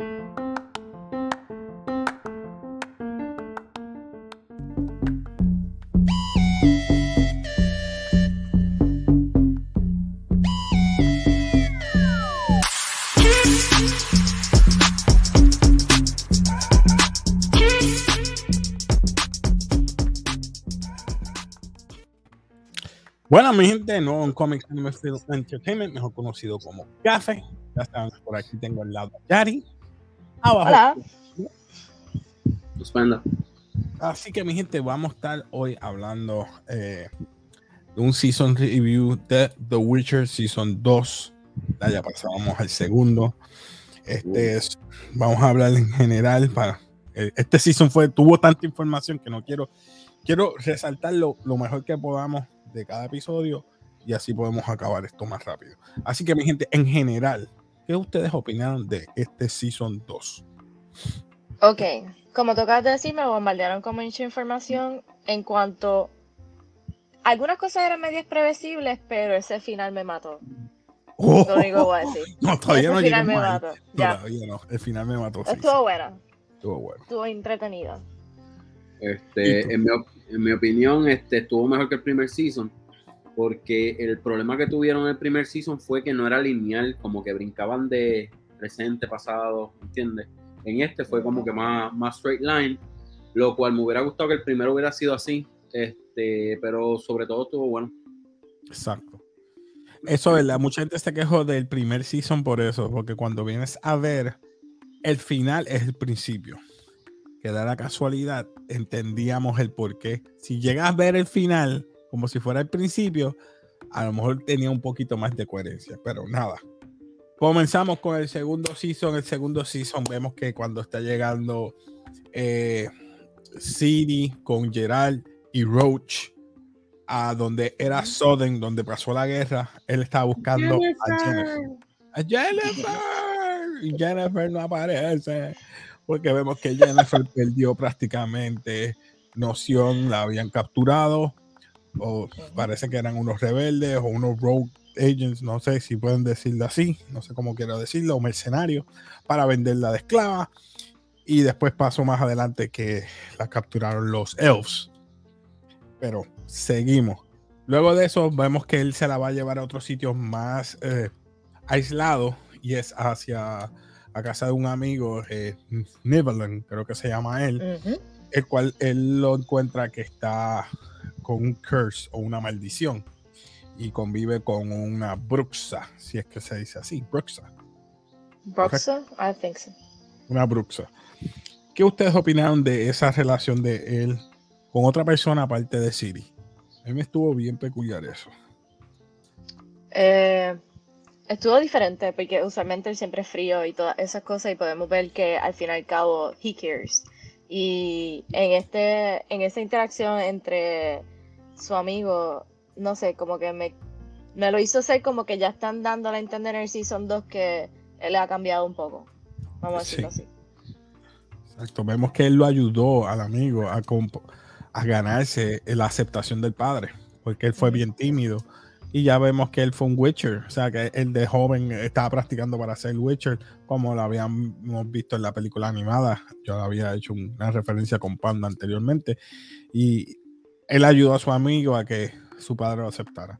Bueno, mi gente, nuevo en Comics Entertainment, mejor conocido como Café. Ya están por aquí, tengo al lado a Yari. Abajo. Hola. Así que, mi gente, vamos a estar hoy hablando eh, de un season review de The Witcher Season 2. Ya pasábamos al segundo. Este es, vamos a hablar en general para eh, este season fue tuvo tanta información que no quiero quiero resaltar lo, lo mejor que podamos de cada episodio y así podemos acabar esto más rápido. Así que mi gente, en general, ¿qué ustedes opinan de este Season 2? Ok, como tocas de decir, me bombardearon con mucha información en cuanto... Algunas cosas eran medias previsibles, pero ese final me mató. Oh, lo único que voy a decir. No, todavía no final me mató. Todavía no, el final me mató. Estuvo bueno. Estuvo bueno. Estuvo entretenido. Este, en mi, en mi opinión, este, estuvo mejor que el primer season, porque el problema que tuvieron en el primer season fue que no era lineal, como que brincaban de presente, pasado, ¿entiendes? En este fue como que más, más straight line, lo cual me hubiera gustado que el primero hubiera sido así, este, pero sobre todo estuvo bueno. Exacto. Eso es verdad, mucha gente se quejó del primer season por eso, porque cuando vienes a ver, el final es el principio que da la casualidad, entendíamos el porqué. Si llegas a ver el final como si fuera el principio, a lo mejor tenía un poquito más de coherencia, pero nada. Comenzamos con el segundo season. El segundo season vemos que cuando está llegando eh, con Gerald y Roach a donde era Soden, donde pasó la guerra, él estaba buscando a Jennifer. A Jennifer. Y Jennifer no aparece porque vemos que Jennifer perdió prácticamente noción, la habían capturado, o parece que eran unos rebeldes o unos rogue agents, no sé si pueden decirlo así, no sé cómo quiero decirlo, o mercenarios, para venderla de esclava. Y después pasó más adelante que la capturaron los elves. Pero seguimos. Luego de eso, vemos que él se la va a llevar a otros sitios más eh, aislados y es hacia a casa de un amigo, eh, creo que se llama él, el cual él lo encuentra que está con un curse o una maldición y convive con una bruxa, si es que se dice así, bruxa. Bruxa, I think so. Una bruxa. ¿Qué ustedes opinaron de esa relación de él con otra persona aparte de Siri? A mí me estuvo bien peculiar eso. Eh, Estuvo diferente porque usualmente él siempre es frío y todas esas cosas y podemos ver que al fin y al cabo he cares. Y en este en esa interacción entre su amigo, no sé, como que me, me lo hizo ser como que ya están dando a entender en el Season 2 que él ha cambiado un poco. Vamos a decirlo así. Exacto, vemos que él lo ayudó al amigo a, a ganarse la aceptación del padre, porque él fue bien tímido y ya vemos que él fue un Witcher, o sea que él de joven estaba practicando para ser Witcher, como lo habíamos visto en la película animada. Yo había hecho una referencia con Panda anteriormente. Y él ayudó a su amigo a que su padre lo aceptara.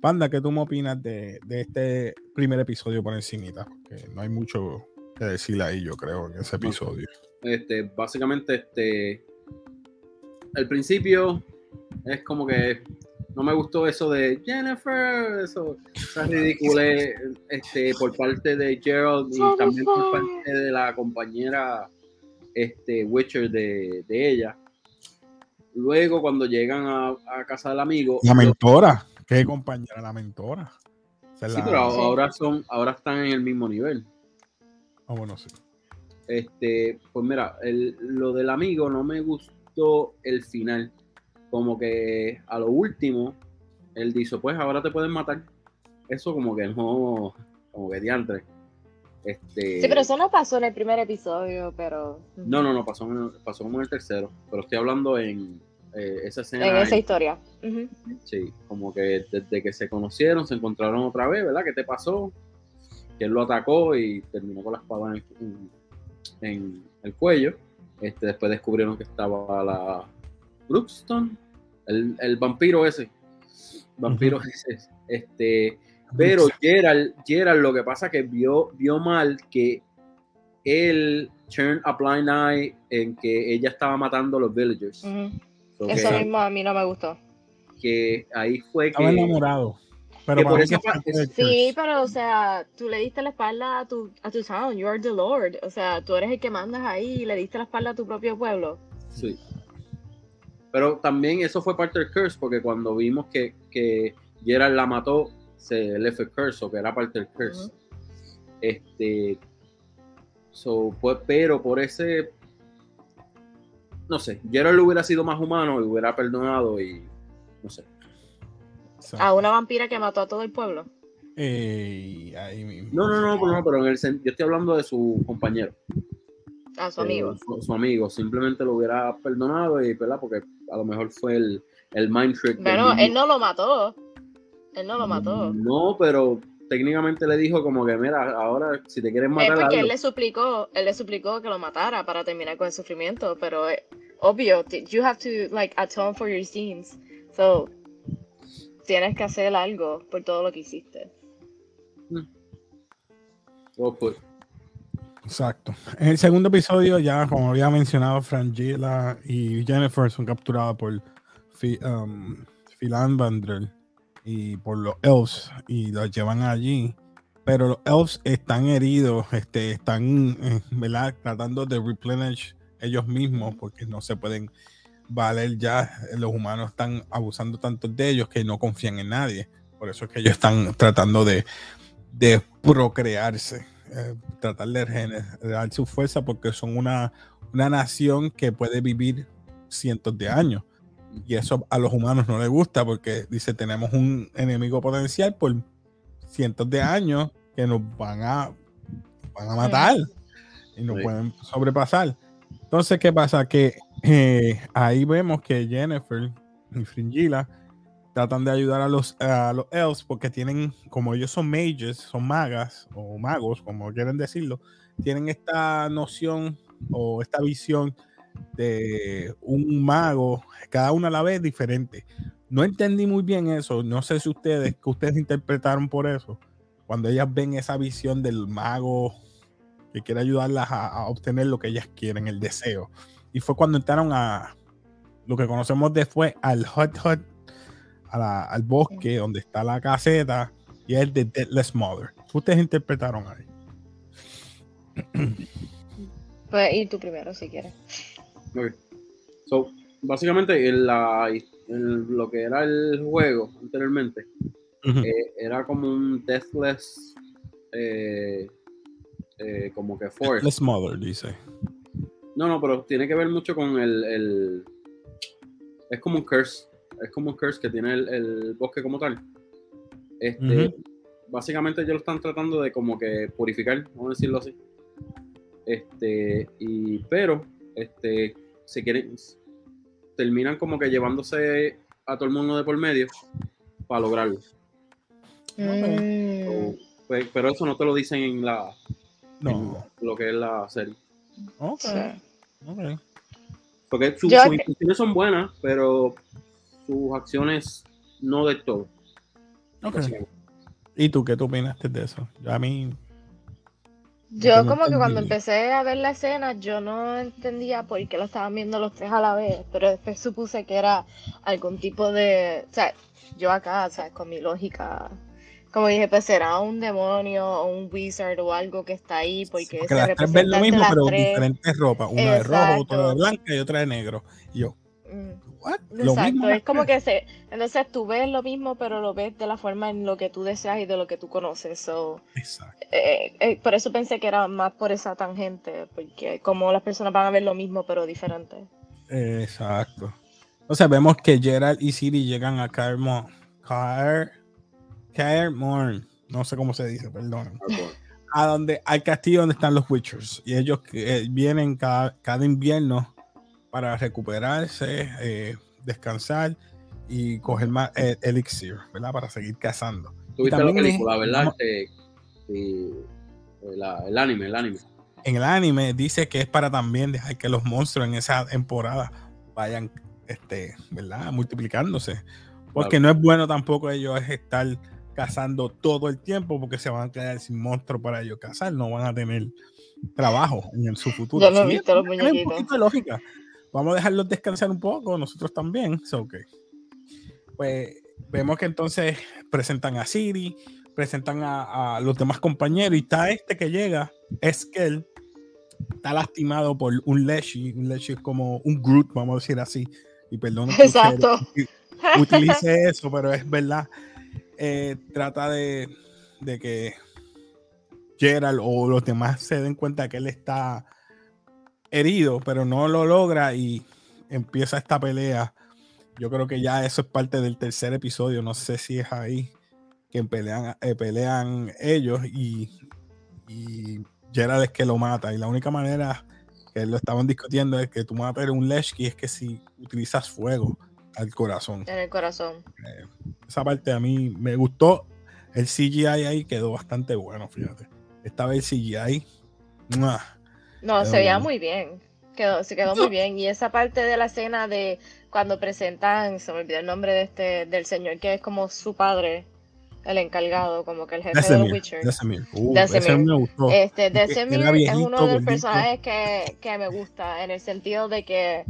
Panda, ¿qué tú me opinas de, este primer episodio por encimita? Porque no hay mucho que decir ahí, yo creo, en ese episodio. Este, básicamente, este, el principio es como que no me gustó eso de Jennifer, eso, esa ridícula este, por parte de Gerald y también por parte de la compañera este, Witcher de, ella. Luego, cuando llegan a, casa del amigo. La mentora, ¿qué compañera? La mentora. sí, pero ahora son, ahora están en el mismo nivel. Ah, bueno, sí. Este, pues mira, lo del amigo no me gustó el final como que a lo último, él dice, pues ahora te pueden matar. Eso como que no, como que diantre. Este... Sí, pero eso no pasó en el primer episodio, pero... No, no, no, pasó, pasó como en el tercero, pero estoy hablando en eh, esa escena. En esa historia. Sí, como que desde que se conocieron, se encontraron otra vez, ¿verdad? ¿Qué te pasó? Que él lo atacó y terminó con la espada en el cuello. Este, después descubrieron que estaba la Brookston, el, el vampiro ese. Vampiro ese. Este, pero Gerald, Gerald lo que pasa que vio, vio mal que él turned a blind eye en que ella estaba matando a los villagers. Ujú. So Eso mismo a mí no me gustó. que ahí fue Estaba que enamorado. Pero que por esa parte- Sí, pero o sea, tú le diste la espalda a tu, a tu town, you are the Lord. O sea, tú eres el que mandas ahí y le diste la espalda a tu propio pueblo. Sí. Pero también eso fue parte del curse, porque cuando vimos que, que Gerald la mató, se le fue curse, o que era parte del curse. Este. So, pues, pero por ese. No sé, Gerald hubiera sido más humano y hubiera perdonado y. No sé. A una vampira que mató a todo el pueblo. Ey, ahí mismo. No, no, no, pero, no, pero en el yo estoy hablando de su compañero. A su amigo. Eh, su, su amigo. Simplemente lo hubiera perdonado y, ¿verdad? Porque a lo mejor fue el, el mind trick. niño. él no lo mató. Él no lo mató. No, pero técnicamente le dijo como que, mira, ahora si te quieres Es matar, porque hazlo. él le suplicó, él le suplicó que lo matara para terminar con el sufrimiento, pero eh, obvio, you have to like atone for your sins. So tienes que hacer algo por todo lo que hiciste. Well put. Exacto. En el segundo episodio, ya como había mencionado, Frangela y Jennifer son capturadas por um, Philandandrel y por los elves y los llevan allí. Pero los elves están heridos, este, están eh, ¿verdad? tratando de replenish ellos mismos porque no se pueden valer ya. Los humanos están abusando tanto de ellos que no confían en nadie. Por eso es que ellos están tratando de, de procrearse, eh, tratar de regenerar su fuerza porque son una, una nación que puede vivir cientos de años. Y eso a los humanos no les gusta porque dice tenemos un enemigo potencial por cientos de años que nos van a, van a matar y nos Sí. pueden sobrepasar. Entonces, ¿qué pasa? Que eh, ahí vemos que Jennifer y Fringilla tratan de ayudar a los, a los elves porque tienen, como ellos son mages, son magas o magos, como quieren decirlo, tienen esta noción o esta visión de un mago, cada uno a la vez diferente. No entendí muy bien eso, no sé si ustedes, que ustedes interpretaron por eso, cuando ellas ven esa visión del mago que quiere ayudarlas a, a obtener lo que ellas quieren, el deseo. Y fue cuando entraron a lo que conocemos después al a la- al bosque donde está la caseta y es de Deadless Mother. ¿Qué Ustedes interpretaron ahí. Puedes ir tú primero si quieres. Ok. So, básicamente, en la, en lo que era el juego anteriormente, eh, era como un Deathless, eh, eh, como que Forest. Deadless Mother, dice. No, no, pero tiene que ver mucho con el, el- Es como un curse. Es como un curse que tiene el, el bosque como tal. Este, Básicamente ellos lo están tratando de como que purificar, vamos a decirlo así. Este, y, pero, este, se quieren, terminan como que llevándose a todo el mundo de por medio para lograrlo. Mm, So, pues, pero eso no te lo dicen en la, No. en lo que es la serie. Ok. sí. ok. Porque Yo- sus intenciones son buenas, pero sus acciones no de todo. Ok. básicamente. ¿Y tú qué tú opinaste de eso? Yo a mí. Yo no como que cuando empecé a ver la escena, yo no entendía por qué lo estaban viendo los tres a la vez, pero después supuse que era algún tipo de, o sea, yo acá, sea, con mi lógica, como dije, pues será un demonio o un wizard o algo que está ahí porque Porque se las tres ven lo mismo, pero tres. diferentes ropas. Una de rojo, otra de blanca y otra de negro. Y yo, Mm, ¿what? Lo Exacto, mismo es como que se, entonces tú ves lo mismo, pero lo ves de la forma en lo que tú deseas y de lo que tú conoces. So, Exacto. eh, eh, por eso pensé que era más por esa tangente, porque como las personas van a ver lo mismo, pero diferente. Exacto. Entonces vemos que Gerald y Siri llegan a Caer Mo- Caer, Caer Morn. No sé cómo se dice, perdón. A donde, al castillo donde están los Witchers. Y ellos que, eh, vienen cada, cada invierno para recuperarse, eh, descansar y coger más eh, elixir, ¿verdad? Para seguir cazando. Tuviste la también película, es- ¿verdad? Este, y, la- el anime, el anime. en el anime dice que es para también dejar que los monstruos en esa temporada vayan, este, ¿verdad? Multiplicándose. Porque no es bueno tampoco ellos estar cazando todo el tiempo porque se van a quedar sin monstruos para ellos cazar, no van a tener trabajo en su futuro. Yo no he visto los muñequitos. Un poquito de lógica. Vamos a dejarlos descansar un poco, nosotros también. So, okay. Pues vemos que entonces presentan a Siri, presentan a, a, los demás compañeros y está este que llega, es que él está lastimado por un Leshy. Un Leshy es como un Groot, vamos a decir así. Y perdón. Exacto. Utilice eso, pero es verdad. Eh, trata de, de, que Gerald o los demás se den cuenta que él está herido, pero no lo logra y empieza esta pelea. Yo creo que ya eso es parte del tercer episodio. No sé si es ahí que pelean, eh, pelean ellos y, y Gerald es que lo mata. Y la única manera que lo estaban discutiendo es que tú matas un Leshki es que si utilizas fuego al corazón. En el corazón. Eh, esa parte a mí me gustó. El CGI ahí quedó bastante bueno, fíjate. Esta vez el CGI. ¡mua! No, se veía muy bien. Quedó, se quedó muy bien. Y esa parte de la escena de cuando presentan, se me olvidó el nombre de este, del señor que es como su padre, el encargado, como que el jefe de Witcher. Desemir. Uh, Desemir. ese me gustó. Este, es uno de los personajes que, que me gusta, en el sentido de que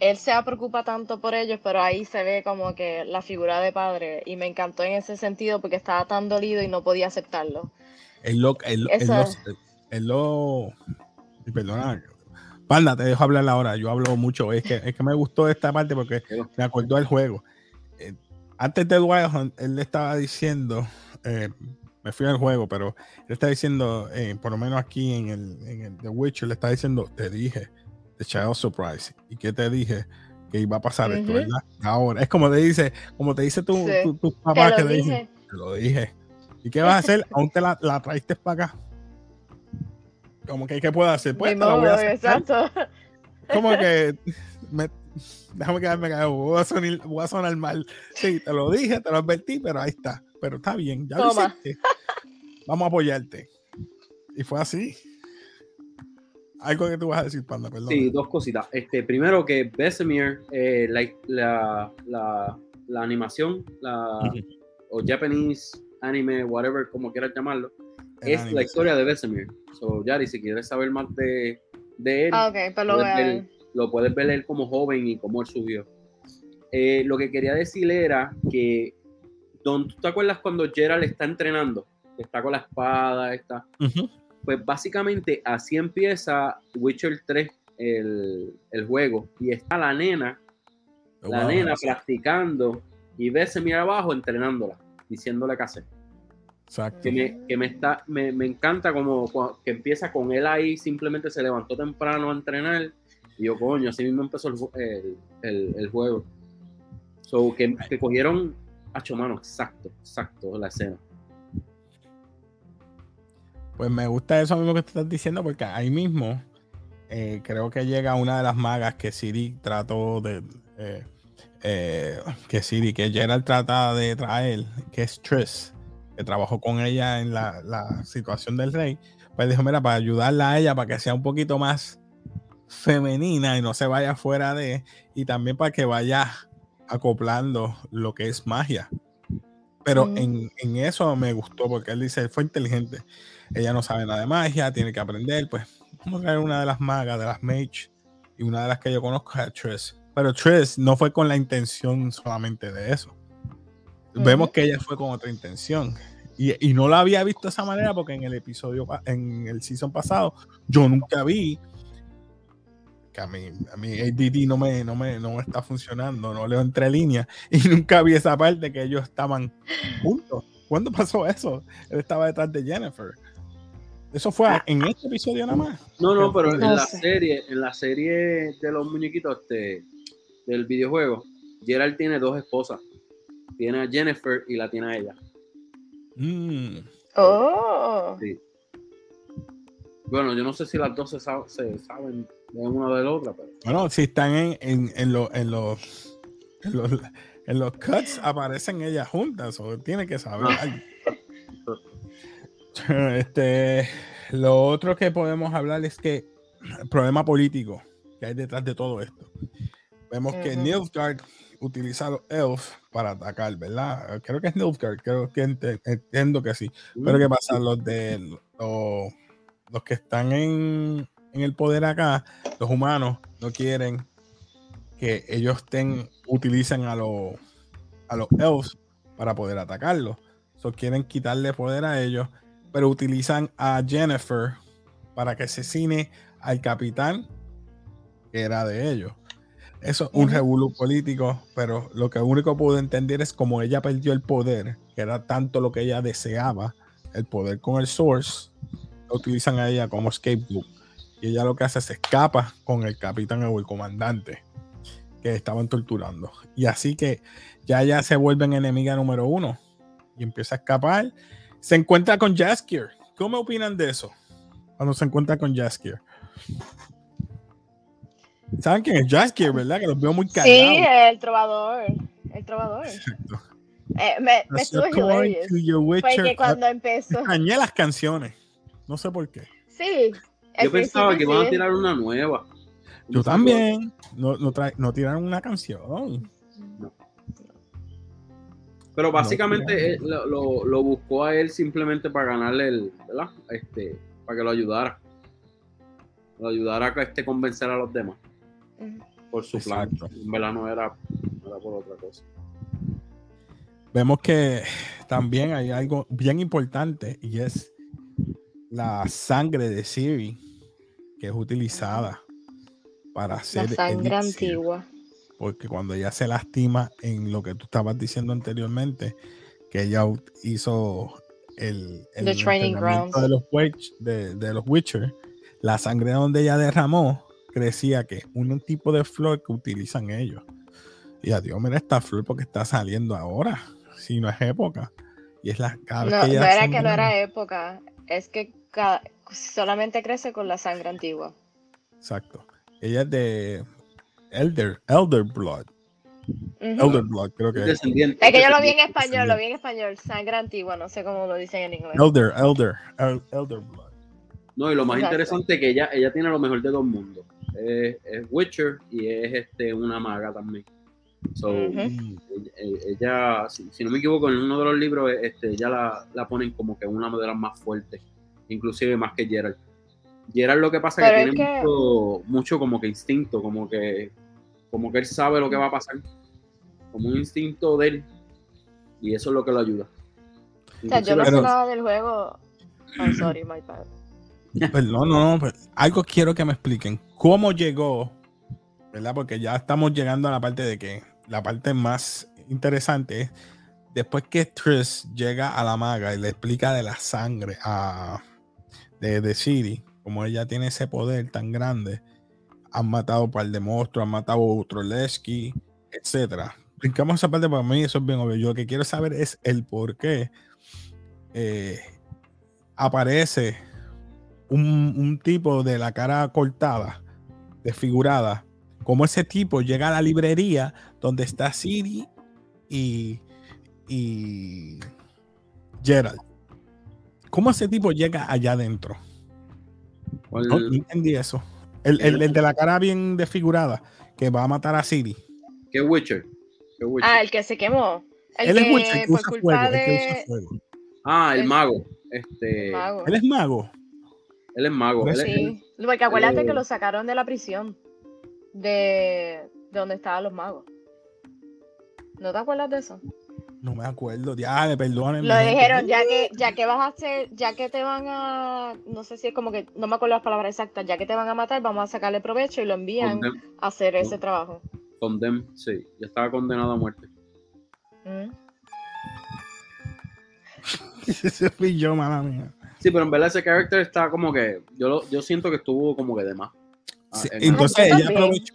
él se preocupa tanto por ellos, pero ahí se ve como que la figura de padre, y me encantó en ese sentido porque estaba tan dolido y no podía aceptarlo. Él lo, él, él Eso- lo, él lo- y perdona, Panda, te dejo hablar ahora. Yo hablo mucho. Es que, es que me gustó esta parte porque me acordó del juego. Eh, antes de Wild Hunt, él le estaba diciendo, eh, me fui al juego, pero él está diciendo, eh, por lo menos aquí en el, en el The Witcher, le está diciendo, te dije, The Child Surprise. ¿Y qué te dije? Que iba a pasar esto. ¿verdad? Ahora, es como te dice, como te dice tu, Sí. tu, tu Te papá que lo te dice, dije. te lo dije. ¿Y qué vas a hacer? Aún te la, la traiste para acá. Como que, ¿qué puedo hacer? Pues voy a modo, aceptar. exacto. Como que me- déjame quedarme callado, voy a, sonar, voy a sonar mal. Sí, te lo dije, te lo advertí, pero ahí está. Pero está bien, ya lo hiciste. Vamos a apoyarte. Y fue así. Algo que tú vas a decir, Panda, perdón. Sí, dos cositas. Este, primero que Besemir, eh, la, la, la, la animación, la, o Japanese anime, whatever, como quieras llamarlo, es anime, la historia de Besemir. So, Yari, si quieres saber más de, de él, Ah, pues lo puedes ver- lo puedes ver él como joven y cómo él subió. Eh, lo que quería decirle era que, don, ¿tú te acuerdas cuando Gerald está entrenando? Está con la espada, está. Pues básicamente así empieza Witcher 3, el, el juego. Y está la nena, la Wow. nena practicando y ves mira abajo entrenándola, diciéndole qué hacer. Exacto. Que me, que me está, me, me encanta como que empieza con él ahí, simplemente se levantó temprano a entrenar. Y yo, coño, así mismo empezó el, el, el- el juego. So, que, que cogieron a mano, exacto, exacto, la escena. Pues me gusta eso mismo que tú estás diciendo, porque ahí mismo eh, creo que llega una de las magas que Siri trató de. eh, eh, que Siri, que Gerald trata de traer, que es Triss, que trabajó con ella en la, la situación del rey. Pues dijo: Mira, para ayudarla a ella, para que sea un poquito más femenina y no se vaya fuera de. Y también para que vaya acoplando lo que es magia. Pero Mm. en, en eso me gustó porque él dice, fue inteligente. Ella no sabe nada de magia, tiene que aprender. Pues vamos a traer una de las magas, de las mage, y una de las que yo conozco es Triss. Pero Triss no fue con la intención solamente de eso. Vemos que ella fue con otra intención. Y, y no la había visto de esa manera porque en el episodio, en el season pasado, yo nunca vi que a mí, a mí ADD no me, no, me, no me está funcionando, no leo entre líneas y nunca vi esa parte que ellos estaban juntos. ¿Cuándo pasó eso? Él estaba detrás de Jennifer. Eso fue en este episodio nada más. No, no, pero en la serie, en la serie de los muñequitos este, del videojuego, Gerald tiene dos esposas. Tiene a Jennifer y la tiene a ella. Mm, Oh, Sí. Bueno, yo no sé si las dos se, sab- se saben de una de la otra, pero Bueno, si están en, en, en, lo- en los, en los en los cuts aparecen ellas juntas, o tiene que saber Ah. algo. Este, lo otro que podemos hablar es que el problema político que hay detrás de todo esto. Vemos que Ujú. Nilfgaard utiliza a los elf para atacar, ¿verdad? Creo que es Nilfgaard, creo que entiendo que sí. Pero ¿qué pasa? Los de los, los que están en, en el poder acá, los humanos, no quieren que ellos estén, utilicen a los a los elves para poder atacarlos. So, quieren quitarle poder a ellos, pero utilizan a Jennifer para que asesine al capitán que era de ellos. Eso es un revolú político, pero lo que único puedo entender es como ella perdió el poder, que era tanto lo que ella deseaba, el poder con el Source, lo utilizan a ella como scapegoat. Y ella lo que hace es escapa con el capitán o el comandante que estaban torturando. Y así que ya ya se vuelven enemiga número uno y empieza a escapar. Se encuentra con Jaskier. ¿Cómo opinan de eso? Cuando se encuentra con Jaskier. ¿Saben quién es Jaskier, verdad? Que los veo muy callados. Sí, el trovador. El trovador. Exacto. Eh, me, me estuvo hilarious. Porque cuando empezó. extrañé las canciones. No sé por qué. Sí. Yo pensaba que iban a tirar una nueva. Yo también. No, no, no tiraron una canción. Pero básicamente No, eh, lo, lo- lo buscó a él simplemente para ganarle el, ¿verdad? Este, para que lo ayudara. Lo ayudara a este, convencer a los demás Por su Exacto. plan. En verdad no era, no era por otra cosa. Vemos que también hay algo bien importante y es la sangre de Siri que es utilizada para La hacer sangre elixir. antigua. porque cuando ella se lastima en lo que tú estabas diciendo anteriormente, que ella hizo el, el The training entrenamiento grounds. de los, de, de los Witcher, la sangre donde ella derramó crecía que un tipo de flor que utilizan ellos. Y adiós, mira esta flor porque está saliendo ahora, si no es época. Y es la cada vez No, que no ella era que no era época. Es que solamente crece con la sangre antigua. Exacto. Ella es de Elder, Elder Blood. Elder Blood, creo que es. Descendiente. Es que yo lo vi en español, lo vi en español. Sangre antigua, no sé cómo lo dicen en inglés. Elder, Elder, El- Elder Blood. No, y lo más Exacto. interesante es que ella, ella tiene lo mejor de dos mundos. Es, es Witcher y es este, una maga también. So, Ujú. Mm. ella, si, si no me equivoco, en uno de los libros este, ella la, la ponen como que una de las más fuertes, inclusive más que Geralt. Geralt lo que pasa es que Pero tiene que- mucho, mucho como que instinto, como que, como que él sabe lo que va a pasar, como un instinto de él, y eso es lo que lo ayuda. O sea, yo no Pero- sé nada del juego. I'm sorry, my bad. Pues no, no, no, pues, algo quiero que me expliquen. ¿Cómo llegó? ¿Verdad? Porque ya estamos llegando a la parte de que la parte más interesante es después que Triss llega a la maga y le explica de la sangre a, de, de Siri, como ella tiene ese poder tan grande, han matado un par de monstruos, han matado otro Lesky, etcétera. Brincamos esa parte para mí, eso es bien obvio. Yo lo que quiero saber es el por qué eh, aparece un, un tipo de la cara cortada, desfigurada, como ese tipo llega a la librería donde está Siri y, y Gerald. ¿Cómo ese tipo llega allá adentro? ¿Cuál- No, entendí eso. El, el- el de la cara bien desfigurada que va a matar a Siri. ¿Qué Witcher? ¿Qué Witcher? Ah, el que se quemó. El Él que es Witcher, el que usa fuego. el que usa fuego. Ah, el el- mago. Este, mago. Él es mago. Él es mago. Pues él es- Sí, porque acuérdate eh, que lo sacaron de la prisión. De, de donde estaban los magos. ¿No te acuerdas de eso? No me acuerdo. Ya, perdonen. Lo dijeron, ya que, ya que vas a hacer, ya que te van a, no sé si es como que, no me acuerdo las palabras exactas, ya que te van a matar, vamos a sacarle provecho y lo envían condem- a hacer ese trabajo. condem- sí, ya estaba condenado a muerte. Mm. Ese fui yo, mala mía. Sí, pero en verdad ese character está como que. Yo, lo- yo siento que estuvo como que de más. Ah, Sí, en- entonces yo ella aprovechó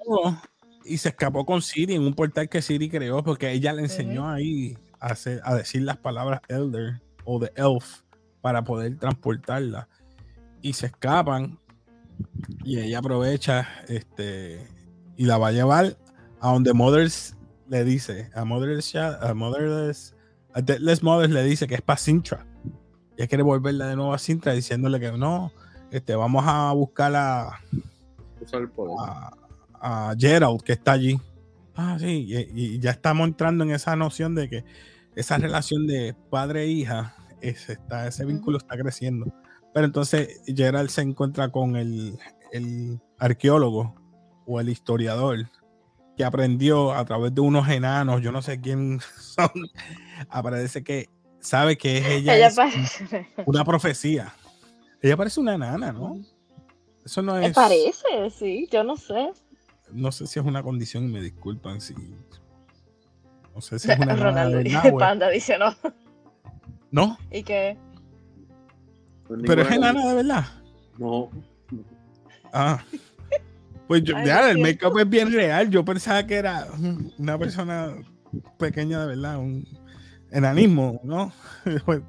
y se escapó con Siri en un portal que Siri creó porque ella le enseñó ahí a, hacer- a decir las palabras Elder o de Elf para poder transportarla. Y se escapan y ella aprovecha este y la va a llevar a donde Mothers le dice, a Mothers, a Mothers, a Deathless Mothers le dice que es para Sintra. Ella quiere volverla de nuevo a Sintra diciéndole que no, este, vamos a buscar a, Usar el poder. a, a Gerald que está allí. Ah, sí, y, y ya estamos entrando en esa noción de que esa relación de padre e hija, es- está, ese vínculo está creciendo. Pero entonces Gerald se encuentra con el, el arqueólogo o el historiador que aprendió a través de unos enanos, yo no sé quién son, aparece que sabe que es ella, Ella es parece. una profecía. Ella parece una enana, ¿no? Eso no Me es. parece, sí, yo no sé. No sé si es una condición y me disculpan si. No sé si es una de Ronaldo es- Panda dice no. No, Y que Pues pero es enana de verdad. No. Ah. Pues yo, Ay, ya, el make-up es bien real. Yo pensaba que era un- una persona pequeña de verdad, un enanismo, ¿no? Pues,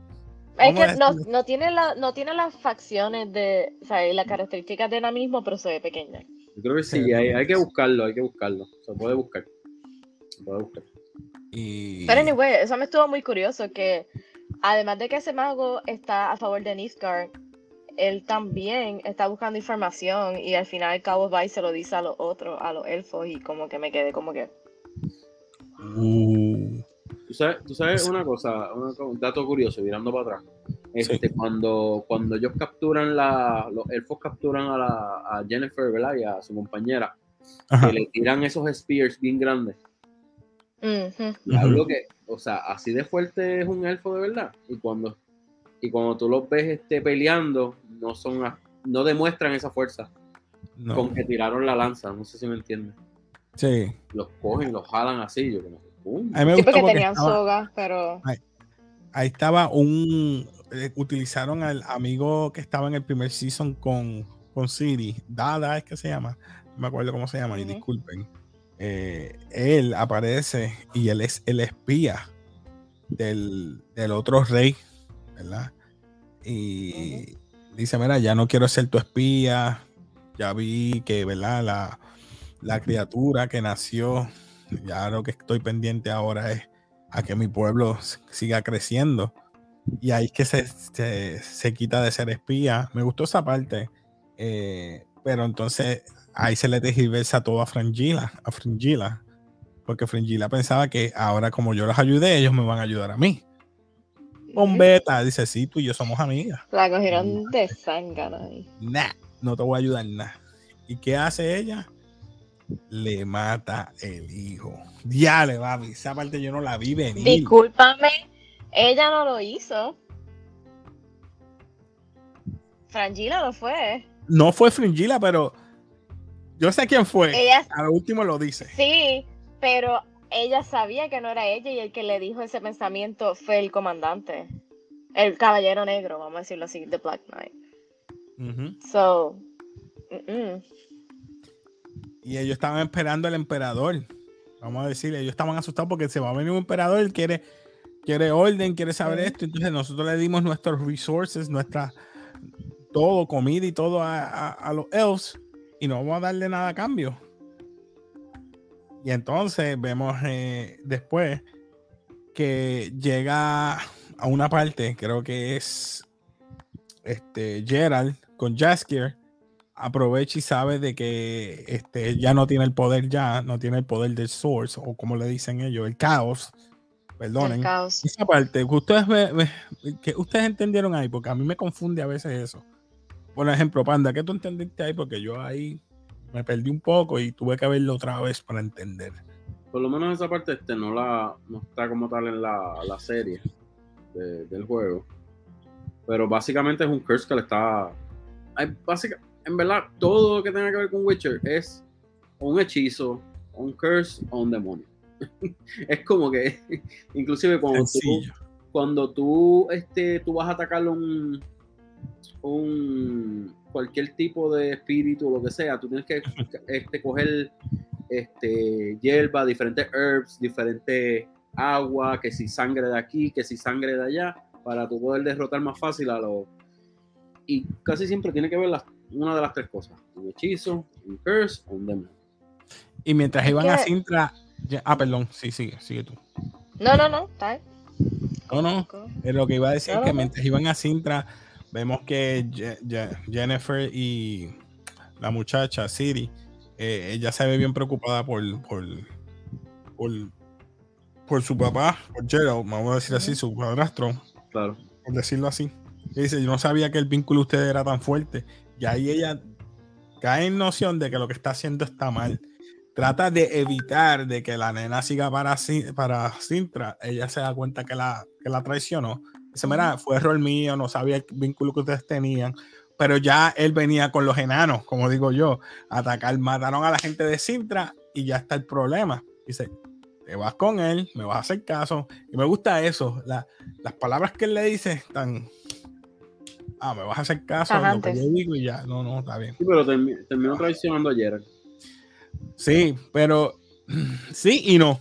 Es que no, tiene la, no tiene las facciones de, o sea, y las características de mismo, pero se ve pequeña. Yo creo que sí, hay, hay que buscarlo, hay que buscarlo. Se puede buscar. Se puede buscar. y, Pero anyway, eso me estuvo muy curioso que además de que ese mago está a favor de Nilfgaard, él también está buscando información y al final al cabo va y se lo dice a los otros, a los elfos y como que me quedé como que Uh, Tú sabes, tú sabes una cosa, una un dato curioso, mirando para atrás. Este, Sí. cuando, cuando ellos capturan la, los elfos capturan a, la, a Jennifer, ¿verdad? Y a su compañera, ajá. que le tiran esos spears bien grandes. Hablo que, o sea, así de fuerte es un elfo de verdad. Y cuando, y cuando tú los ves este, peleando, no son, a- no demuestran esa fuerza No, con que tiraron la lanza. No sé si me entiendes. sí. Los cogen, los jalan así, yo como que, ¡pum! A mí me Sí, gustó porque porque tenían estaba- sogas, pero ahí estaba un. eh, utilizaron al amigo que estaba en el primer season con, con Siri. Dada es que se llama. No me acuerdo cómo se llama, y disculpen. Eh, él aparece y él es el espía del, del otro rey, ¿verdad? Y dice: Mira, ya no quiero ser tu espía. Ya vi que, ¿verdad? La, la criatura que nació, ya lo que estoy pendiente ahora es a que mi pueblo siga creciendo. Y ahí es que se, se, se quita de ser espía. Me gustó esa parte. eh, pero entonces ahí se le tergiversa todo a Frangila, a Fringilla. Porque Fringilla pensaba que ahora como yo los ayudé, ellos me van a ayudar a mí. Bombeta, dice, sí, tú y yo somos amigas. la cogieron de zángano ahí. Nah, no te voy a ayudar nada. ¿Y qué hace ella? Le mata el hijo. Diale, babi. Esa parte yo no la vi venir. Discúlpame, ella no lo hizo. Frangila lo fue. No fue Fringilla, pero yo sé quién fue. Ella A lo último lo dice. sí, pero ella sabía que no era ella y el que le dijo ese pensamiento fue el comandante. El caballero negro, vamos a decirlo así, The Black Knight. Ujú. So, mm-mm. Y ellos estaban esperando al emperador. Vamos a decir, ellos estaban asustados porque se va a venir un emperador, él quiere, quiere orden, quiere saber esto. Entonces nosotros le dimos nuestros resources, nuestra todo, comida y todo a, a- a los elves y no vamos a darle nada a cambio. Y entonces vemos eh, después que llega a una parte, creo que es este Gerald con Jaskier, aprovecha y sabe de que este, ya no tiene el poder ya, no tiene el poder del source, o como le dicen ellos, el caos. Perdonen. el caos. Esa parte, que ustedes, que ustedes entendieron ahí, porque a mí me confunde a veces eso. Por ejemplo, Panda, ¿qué tú entendiste ahí? Porque yo ahí me perdí un poco y tuve que verlo otra vez para entender. Por lo menos esa parte este no la no está como tal en la, la serie de- del juego. Pero básicamente es un curse que le está. Hay básica, en verdad, todo lo que tenga que ver con Witcher es un hechizo, un curse o un demonio. es como que, inclusive cuando tú, cuando tú, este, tú vas a atacar un, un cualquier tipo de espíritu o lo que sea, tú tienes que este, coger este, hierba, diferentes herbs, diferente agua, que si sangre de aquí, que si sangre de allá, para tú poder derrotar más fácil a los... Y casi siempre tiene que ver las- una de las tres cosas, un hechizo, un curse o un demonio. Y mientras Es iban a Sintra. ya- ah, perdón, sí, sigue, sigue tú. No, no, no, está. No, no. Eh, Lo que iba a decir No, es que mientras iban a Sintra, vemos que Je- Je- Jennifer y la muchacha, Siri, eh, ella se ve bien preocupada por, por, por, por su papá, por Gerald, vamos a decir así, su padrastro, Claro. por decirlo así. Y dice, yo no sabía que el vínculo de ustedes era tan fuerte. Y ahí ella cae en noción de que lo que está haciendo está mal. Trata de evitar de que la nena siga para, para Sintra. Ella se da cuenta que la, que la traicionó. Dice, mira, fue error mío, no sabía el vínculo que ustedes tenían. Pero ya él venía con los enanos, como digo yo, a atacar. Mataron a la gente de Sintra y ya está el problema. Dice, te vas con él, me vas a hacer caso. Y me gusta eso. la- las palabras que él le dice están. Ah, me vas a hacer caso a lo que yo digo y ya. No, no, está bien. Sí, pero termi- terminó traicionando a Gerald. Sí, pero sí y no.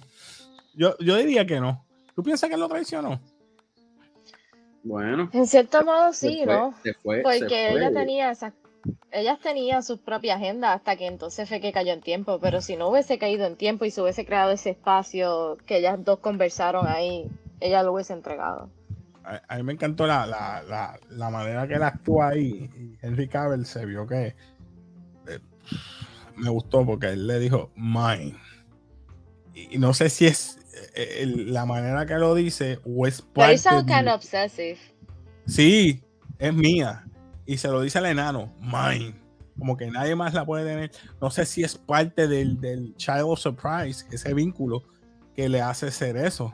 Yo, yo diría que no. ¿Tú piensas que lo traicionó? Bueno. En cierto modo se sí, fue, ¿no? Se fue, se Porque fue. ella tenía esa, ellas tenían su propia agenda hasta que entonces fue que cayó en tiempo, pero si no hubiese caído en tiempo y se hubiese creado ese espacio que ellas dos conversaron ahí, ella lo hubiese entregado. A, a mí me encantó la, la, la, la manera que él actúa ahí. Y Henry Cavill se vio que eh, me gustó porque él le dijo mine. Y, y no sé si es eh, el- la manera que lo dice o es parte de- kind of obsessive. Sí, es mía. Y se lo dice al enano, mine. Como que nadie más la puede tener. No sé si es parte del, del Child of Surprise, ese vínculo que le hace ser eso.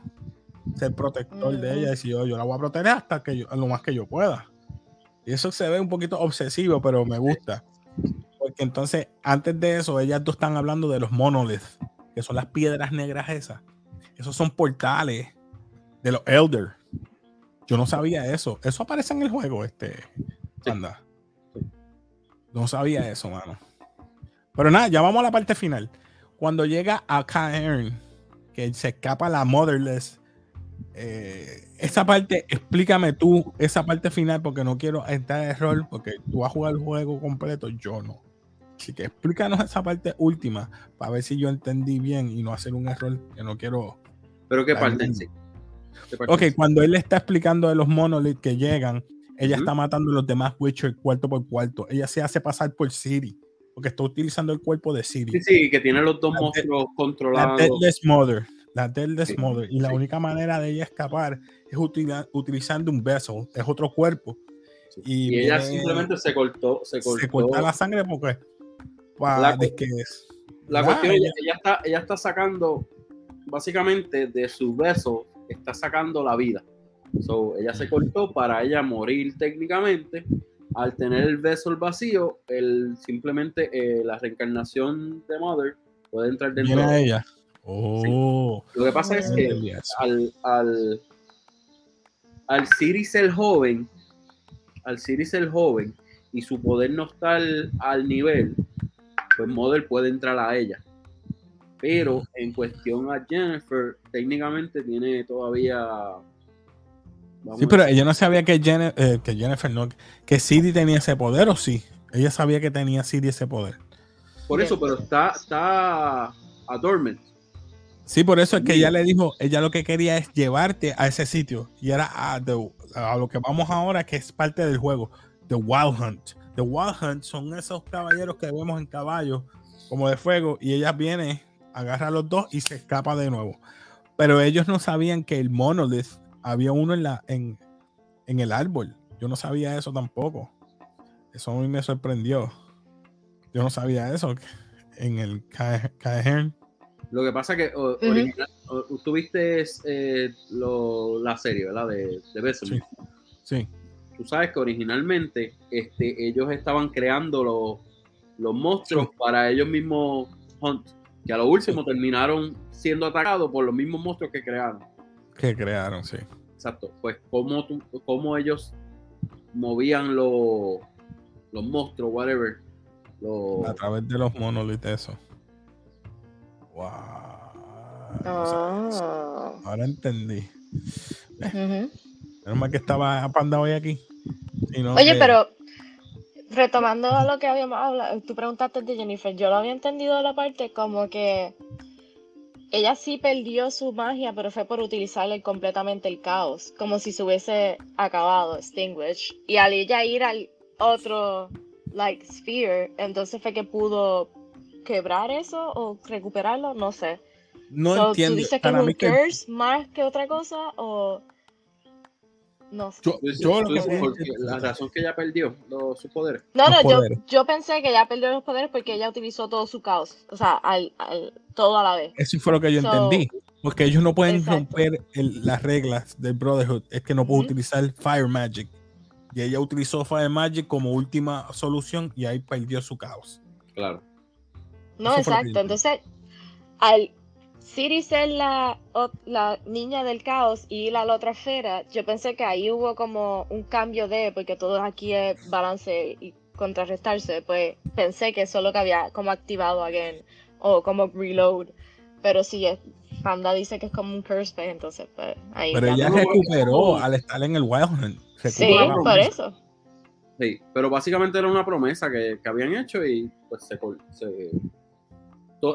Ser protector de ella. Decir, yo, yo la voy a proteger hasta que yo, lo más que yo pueda. Y eso se ve un poquito obsesivo, pero me gusta. Porque entonces, antes de eso, ellas dos están hablando de los monoliths, que son las piedras negras esas. Esos son portales de los Elder. Yo no sabía eso. Eso aparece en el juego, este. Anda. No sabía eso, mano. Pero nada, ya vamos a la parte final. Cuando llega a Cairn, que se escapa la Motherless, eh, esa parte, explícame tú esa parte final, porque no quiero entrar en error, porque tú vas a jugar el juego completo, yo no. Así que explícanos esa parte última, para ver si yo entendí bien y no hacer un error que no quiero. Pero qué parte sí. ¿Qué parte Ok, sí? cuando él le está explicando de los monoliths que llegan, ella está matando a los demás Witcher cuarto por cuarto. Ella se hace pasar por Siri, porque está utilizando el cuerpo de Siri. Sí, sí, que tiene los dos La monstruos La controlados. Deadless Mother. La Deadless Sí, Mother. Y la sí. única manera de ella escapar es utila- utilizando un beso, es otro cuerpo. Y, Y ella viene- simplemente se cortó, se cortó. se corta la sangre porque. pa- La que es. La cuestión, ella- ella, ella está, ella está sacando, básicamente, de su beso, está sacando la vida. So, ella se cortó para ella morir técnicamente. Al tener el beso el vacío, el, simplemente eh, la reencarnación de Mother puede entrar dentro. De ella. Oh. Lo que pasa es que al, al, al Siri ser joven, al Siri ser joven y su poder no estar al nivel, pues Mother puede entrar a ella. Pero en cuestión a Jennifer, técnicamente tiene todavía. vamos Sí, pero ella no sabía que, Jenni- eh, que Jennifer no, que Siri tenía ese poder o sí. Ella sabía que tenía Siri ese poder. por eso, pero está, está a dormant. Sí, por eso es que ella le dijo, ella lo que quería es llevarte a ese sitio. Y era a, the- a lo que vamos ahora, que es parte del juego, The Wild Hunt. The Wild Hunt son esos caballeros que vemos en caballos, como de fuego, y ella viene, agarra a los dos y se escapa de nuevo. Pero ellos no sabían que el monolith había uno en, la, en, en el árbol. Yo no sabía eso tampoco. Eso a mí me sorprendió. Yo no sabía eso en el Ca- Cairn. Lo que pasa que o- Ujú. original- o- tuviste eh, lo- la serie, ¿verdad? De, de Bethesda. Sí. Sí. tú sabes que originalmente este, ellos estaban creando los, los monstruos para ellos mismos hunt, que a lo último terminaron siendo atacados por los mismos monstruos que crearon. Que crearon, sí. Exacto. Pues cómo, tú- cómo ellos movían los los monstruos, whatever. los- A través de los monoliths, eso. Wow. Oh. Ahora entendí. Menos mal que estaba Panda hoy aquí. No, Oye, que- pero retomando a lo que habíamos hablado, tú preguntaste de Jennifer, yo lo había entendido de la parte como que ella sí perdió su magia, pero fue por utilizarle completamente el caos, como si se hubiese acabado, extinguished. Y al ella ir al otro, like, sphere, entonces fue que pudo quebrar eso o recuperarlo, no sé. No So, entiendo. ¿Tú dices que es un que- curse más que otra cosa o no sé? yo, yo lo que la razón que ella perdió los, sus poderes. No, no, yo, yo pensé que ella perdió los poderes porque ella utilizó todo su caos, o sea, al, al- todo a la vez. Eso fue lo que yo So- entendí. Porque ellos no pueden Exacto. romper el- las reglas del Brotherhood. Es que no puedo utilizar Fire Magic. Y ella utilizó Fire Magic como última solución y ahí perdió su caos. Claro. No, Eso exacto. Entonces, al Siri ser la, la niña del caos y ir a la otra esfera, yo pensé que ahí hubo como un cambio de, porque todo aquí es balance y contrarrestarse, pues pensé que eso es lo que había como activado again o como reload. Pero si es- Panda dice que es como un curse, pues entonces, pues ahí Pero ya ella recuperó al estar en el Wild. Sí, por eso. Sí, pero básicamente era una promesa que, que habían hecho y pues se,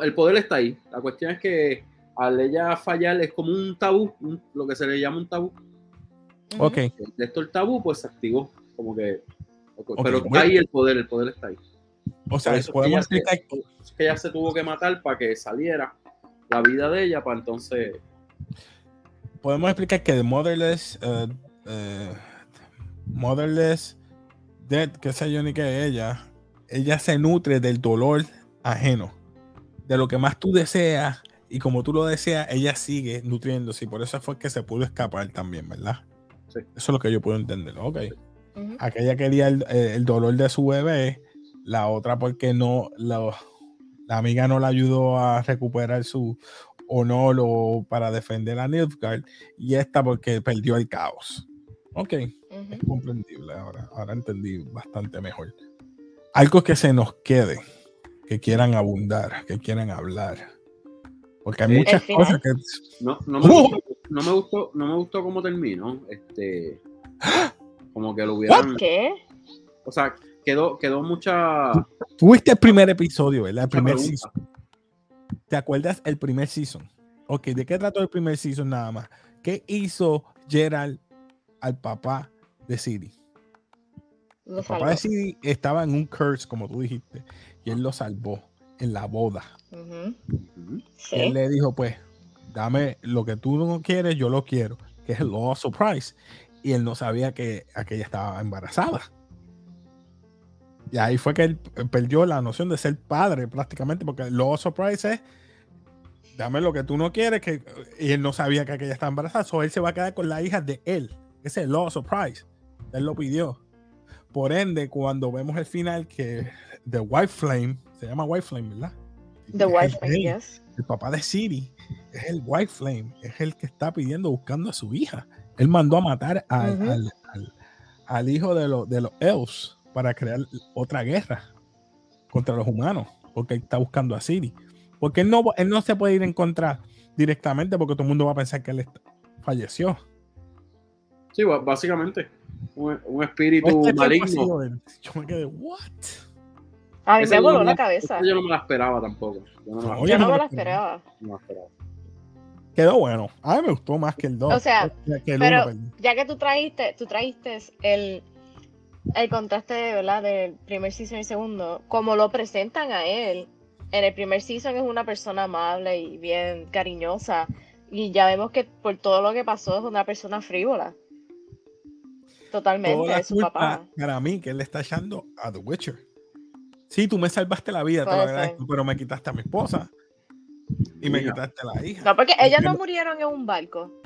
el poder está ahí. La cuestión es que al ella fallar es como un tabú, un- lo que se le llama un tabú. Ok. De esto el tabú pues se activó, como que pero está ahí el poder, el poder está ahí. O sea, eso es que podemos ella explicar. que ella se tuvo que matar para que saliera la vida de ella para entonces podemos explicar que de Motherless, eh, eh, Motherless Dead, que sé yo ni que ella, ella se nutre del dolor ajeno, de lo que más tú deseas y como tú lo deseas, ella sigue nutriéndose y por eso fue que se pudo escapar también, ¿verdad? Sí. Eso es lo que yo puedo entender, ok. Aquella quería el, eh, el dolor de su bebé, la otra porque no, la, la amiga no la ayudó a recuperar su honor o para defender a Nilfgaard, y esta porque perdió el caos. Ok, es comprendible ahora, ahora entendí bastante mejor. Algo que se nos quede, que quieran abundar, que quieran hablar. Porque hay muchas cosas que... no, no, me ¡Oh! gustó, no me gustó, no me gustó cómo terminó. Este como que lo hubieran. ¿Qué? O sea, quedó, quedó mucha, Tuviste el primer episodio, ¿verdad? El primer season. ¿Te acuerdas el primer season? Ok, ¿de qué trató el primer season nada más? ¿Qué hizo Gerald al papá de Siri? El papá de Siri estaba en un curse, como tú dijiste, y él lo salvó en la boda. Sí. Él le dijo, pues, dame lo que tú no quieres, yo lo quiero, que es el Law Surprise. Y él no sabía que aquella estaba embarazada. Y ahí fue que él perdió la noción de ser padre prácticamente, porque el Law Surprise es, dame lo que tú no quieres, que, y él no sabía que aquella estaba embarazada, so él se va a quedar con la hija de él. Ese es el Law Surprise. Él lo pidió. Por ende, cuando vemos el final que The White Flame, se llama White Flame, ¿verdad? The Es Wife, él yes. el papá de Siri es el White Flame, es el que está pidiendo, buscando a su hija. Él mandó a matar al, Ujú. al- al- al hijo de, los de los elves para crear otra guerra contra los humanos, porque él está buscando a Siri. Porque él no, él no se puede ir en contra directamente porque todo el mundo va a pensar que él falleció. Sí, básicamente. Un, un espíritu Este maligno. Yo me quedé, ¿what? A mí me voló la cabeza. Yo no me la esperaba tampoco. Yo no me la, Yo no me la esperaba. no me la esperaba. Quedó bueno. A mí me gustó más que el 2. O sea, que el pero- uno. Ya que tú trajiste, tú trajiste el, el contraste, ¿verdad? Del primer season y segundo, como lo presentan a él. En el primer season es una persona amable y bien cariñosa. Y ya vemos que por todo lo que pasó es una persona frívola. Totalmente, toda la es su culpa papá. para mí que él le está echando a The Witcher. Sí, tú me salvaste la vida, te lo agradezco, ser. pero me quitaste a mi esposa y me quitaste a la hija. No, porque ellas no murieron en un barco.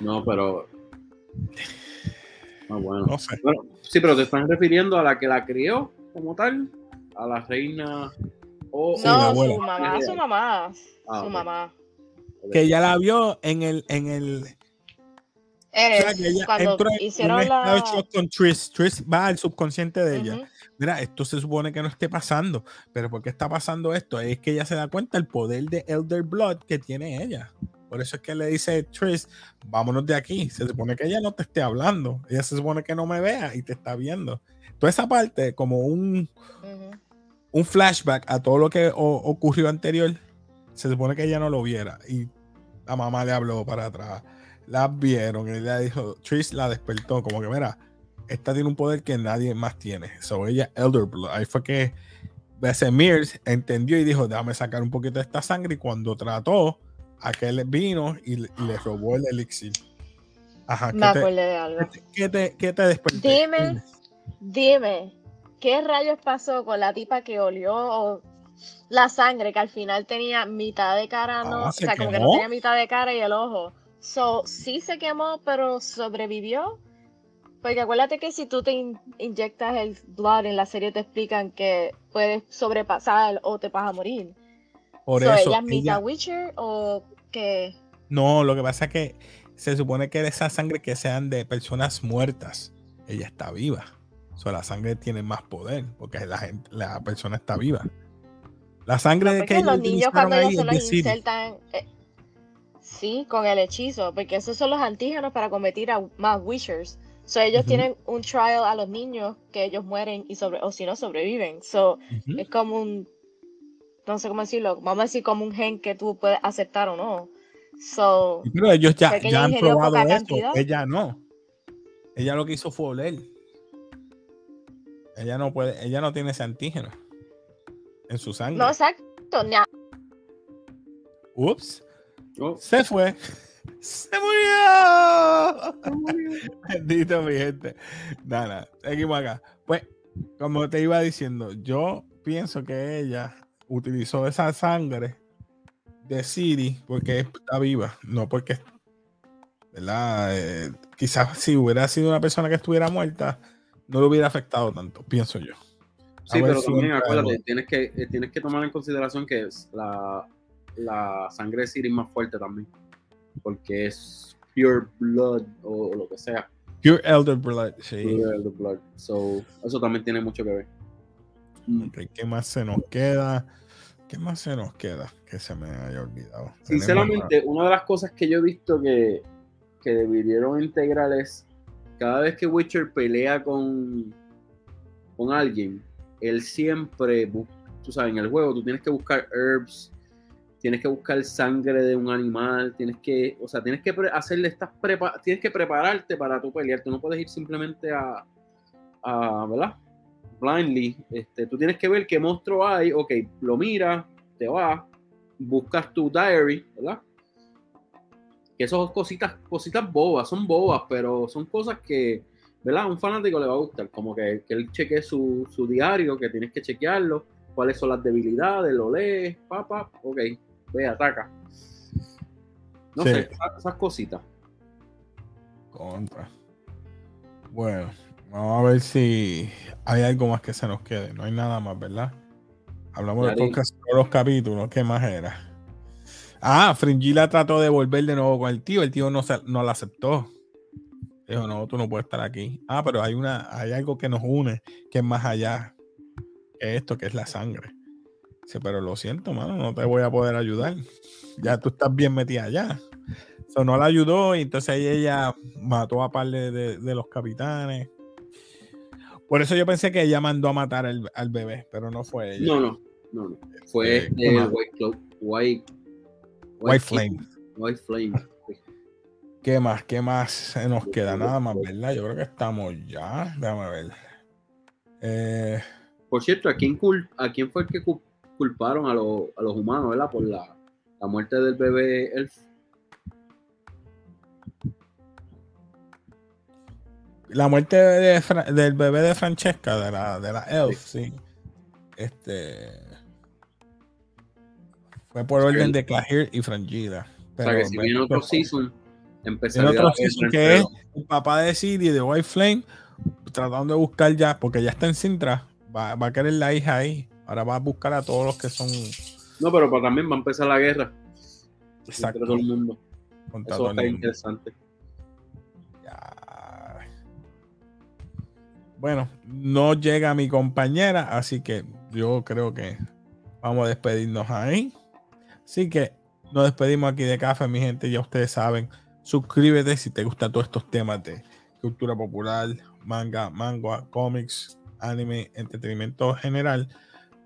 No, pero. Ah, bueno. No sé. Bueno, sí, pero te están refiriendo a la que la crió como tal, a la reina. O, Sí, la no, abuela. su mamá, su mamá. Ah, su mamá. Que ella la vio en el, en el, o Eres, sea, que ella cuando entró en hicieron de la... con Tris. Tris va al subconsciente de ella. Ujú. Mira, esto se supone que no esté pasando, pero ¿por qué está pasando esto? Es que ella se da cuenta del poder de Elder Blood que tiene ella. Por eso es que le dice Tris, vámonos de aquí. Se supone que ella no te esté hablando. Ella se supone que no me vea y te está viendo. Toda esa parte, como un, Ujú. un flashback a todo lo que ocurrió anterior. Se supone que ella no lo viera. Y la mamá le habló para atrás. La vieron. Y ella dijo, Trish la despertó. Como que, mira, esta tiene un poder que nadie más tiene. So ella, Elder Blood. Ahí fue que Mears entendió y dijo, déjame sacar un poquito de esta sangre. Y cuando trató, aquel vino y, le robó el elixir. Ajá, Me acordé de algo. ¿Qué te, qué te despertó? Dime, dime, ¿qué rayos pasó con la tipa que olió la sangre que al final tenía mitad de cara, no, ah, o sea, como que no tenía mitad de cara y el ojo? So, sí se quemó, pero sobrevivió. Porque acuérdate que si tú te inyectas el blood en la serie te explican que puedes sobrepasar o te vas a morir. Por eso, ¿Ella es mitad Witcher o qué? No, lo que pasa es que se supone que esa sangre que sean de personas muertas, ella está viva. O sea, la sangre tiene más poder porque la, gente, la persona está viva. La sangre de que los niños cuando ellos se los insertan, eh, sí, con el hechizo, porque esos son los antígenos para convertir a más Wishers. So, ellos tienen un trial a los niños que ellos mueren y sobre, o si no sobreviven. So, es como un, no sé cómo decirlo, vamos a decir como un gen que tú puedes aceptar o no. So, pero ellos ya, ya han probado esto. Ella no. Ella lo que hizo fue oler. Ella no puede, ella no tiene ese antígeno en su sangre. No, exacto. Ups. Oh. Se fue. ¡Se murió! Bendito, mi gente. Nada, seguimos acá. Pues, como te iba diciendo, yo pienso que ella utilizó esa sangre de Siri porque está viva, no porque, ¿verdad? Eh, quizás si hubiera sido una persona que estuviera muerta, no le hubiera afectado tanto, pienso yo. Sí, pero también acuérdate, tienes que, eh, tienes que tomar en consideración que la, la sangre de Siri es más fuerte también porque es pure blood o, lo que sea. Pure elder blood, sí. Pure elder blood. So, eso también tiene mucho que ver. ¿Qué más se nos queda? ¿Qué más se nos queda que se me haya olvidado? Sinceramente, una de las cosas que yo he visto que, que debieron integrar es cada vez que Witcher pelea con, con alguien, él siempre, tú sabes, en el juego tú tienes que buscar herbs, tienes que buscar sangre de un animal, tienes que, o sea, tienes que hacerle estas prepa tienes que prepararte para tu pelear, tú no puedes ir simplemente a, ¿verdad? Blindly, este, tú tienes que ver qué monstruo hay, ok, lo miras, te vas, buscas tu diary, ¿verdad? Que son cositas, cositas bobas, son bobas, pero son cosas que, ¿verdad? A un fanático le va a gustar, como que, que él chequee su, su diario, que tienes que chequearlo, cuáles son las debilidades, lo lees, papá, ok, ve, ataca. No sé, esas, cositas. Contra. Bueno, vamos a ver si hay algo más que se nos quede. No hay nada más, ¿verdad? Hablamos de todos los capítulos. ¿Qué más era? Ah, Fringila trató de volver de nuevo con el tío. El tío no, se, no la aceptó. Dijo, no, tú no puedes estar aquí. Ah, pero hay una, hay algo que nos une, que es más allá que esto, que es la sangre. Dice, pero lo siento, mano, no te voy a poder ayudar. Ya tú estás bien metida allá. So, no la ayudó y entonces ella mató a par de, los capitanes. Por eso yo pensé que ella mandó a matar al, bebé, pero no fue ella. No, no, no, no. Fue eh, este White, White, White, Flame. White Flame. ¿Qué más? ¿Qué más se nos queda? Nada más, ¿verdad? Yo creo que estamos ya. Déjame ver. Eh, Por cierto, ¿a quién, ¿a quién fue el que culparon a, a los humanos, ¿verdad? Por la, la muerte del bebé Elf. La muerte del bebé de Francesca, de la, de la Elf, sí. Este. Fue por orden de Claire y Frangida. Pero, o sea que si viene otro season, empezaría otro season que es el papá de Siri de White Flame tratando de buscar ya, porque ya está en Sintra, va, va a querer la hija ahí. Ahora va a buscar a todos los que son. No, pero también va a empezar la guerra. Exacto. Entre todo el mundo. Eso está interesante. Bueno, no llega mi compañera, así que yo creo que vamos a despedirnos ahí. Así que nos despedimos aquí de café, mi gente. Ya ustedes saben, suscríbete si te gustan todos estos temas de cultura popular, manga, manga, cómics, anime, entretenimiento general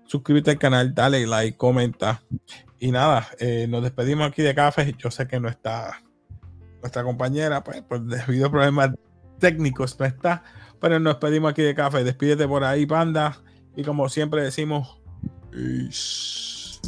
suscríbete al canal, dale like, comenta. Y nada, eh, nos despedimos aquí de café. Yo sé que no está nuestra compañera, pues, pues debido a problemas técnicos no está. Pero nos despedimos aquí de café. Despídete por ahí, panda. Y como siempre decimos, peace.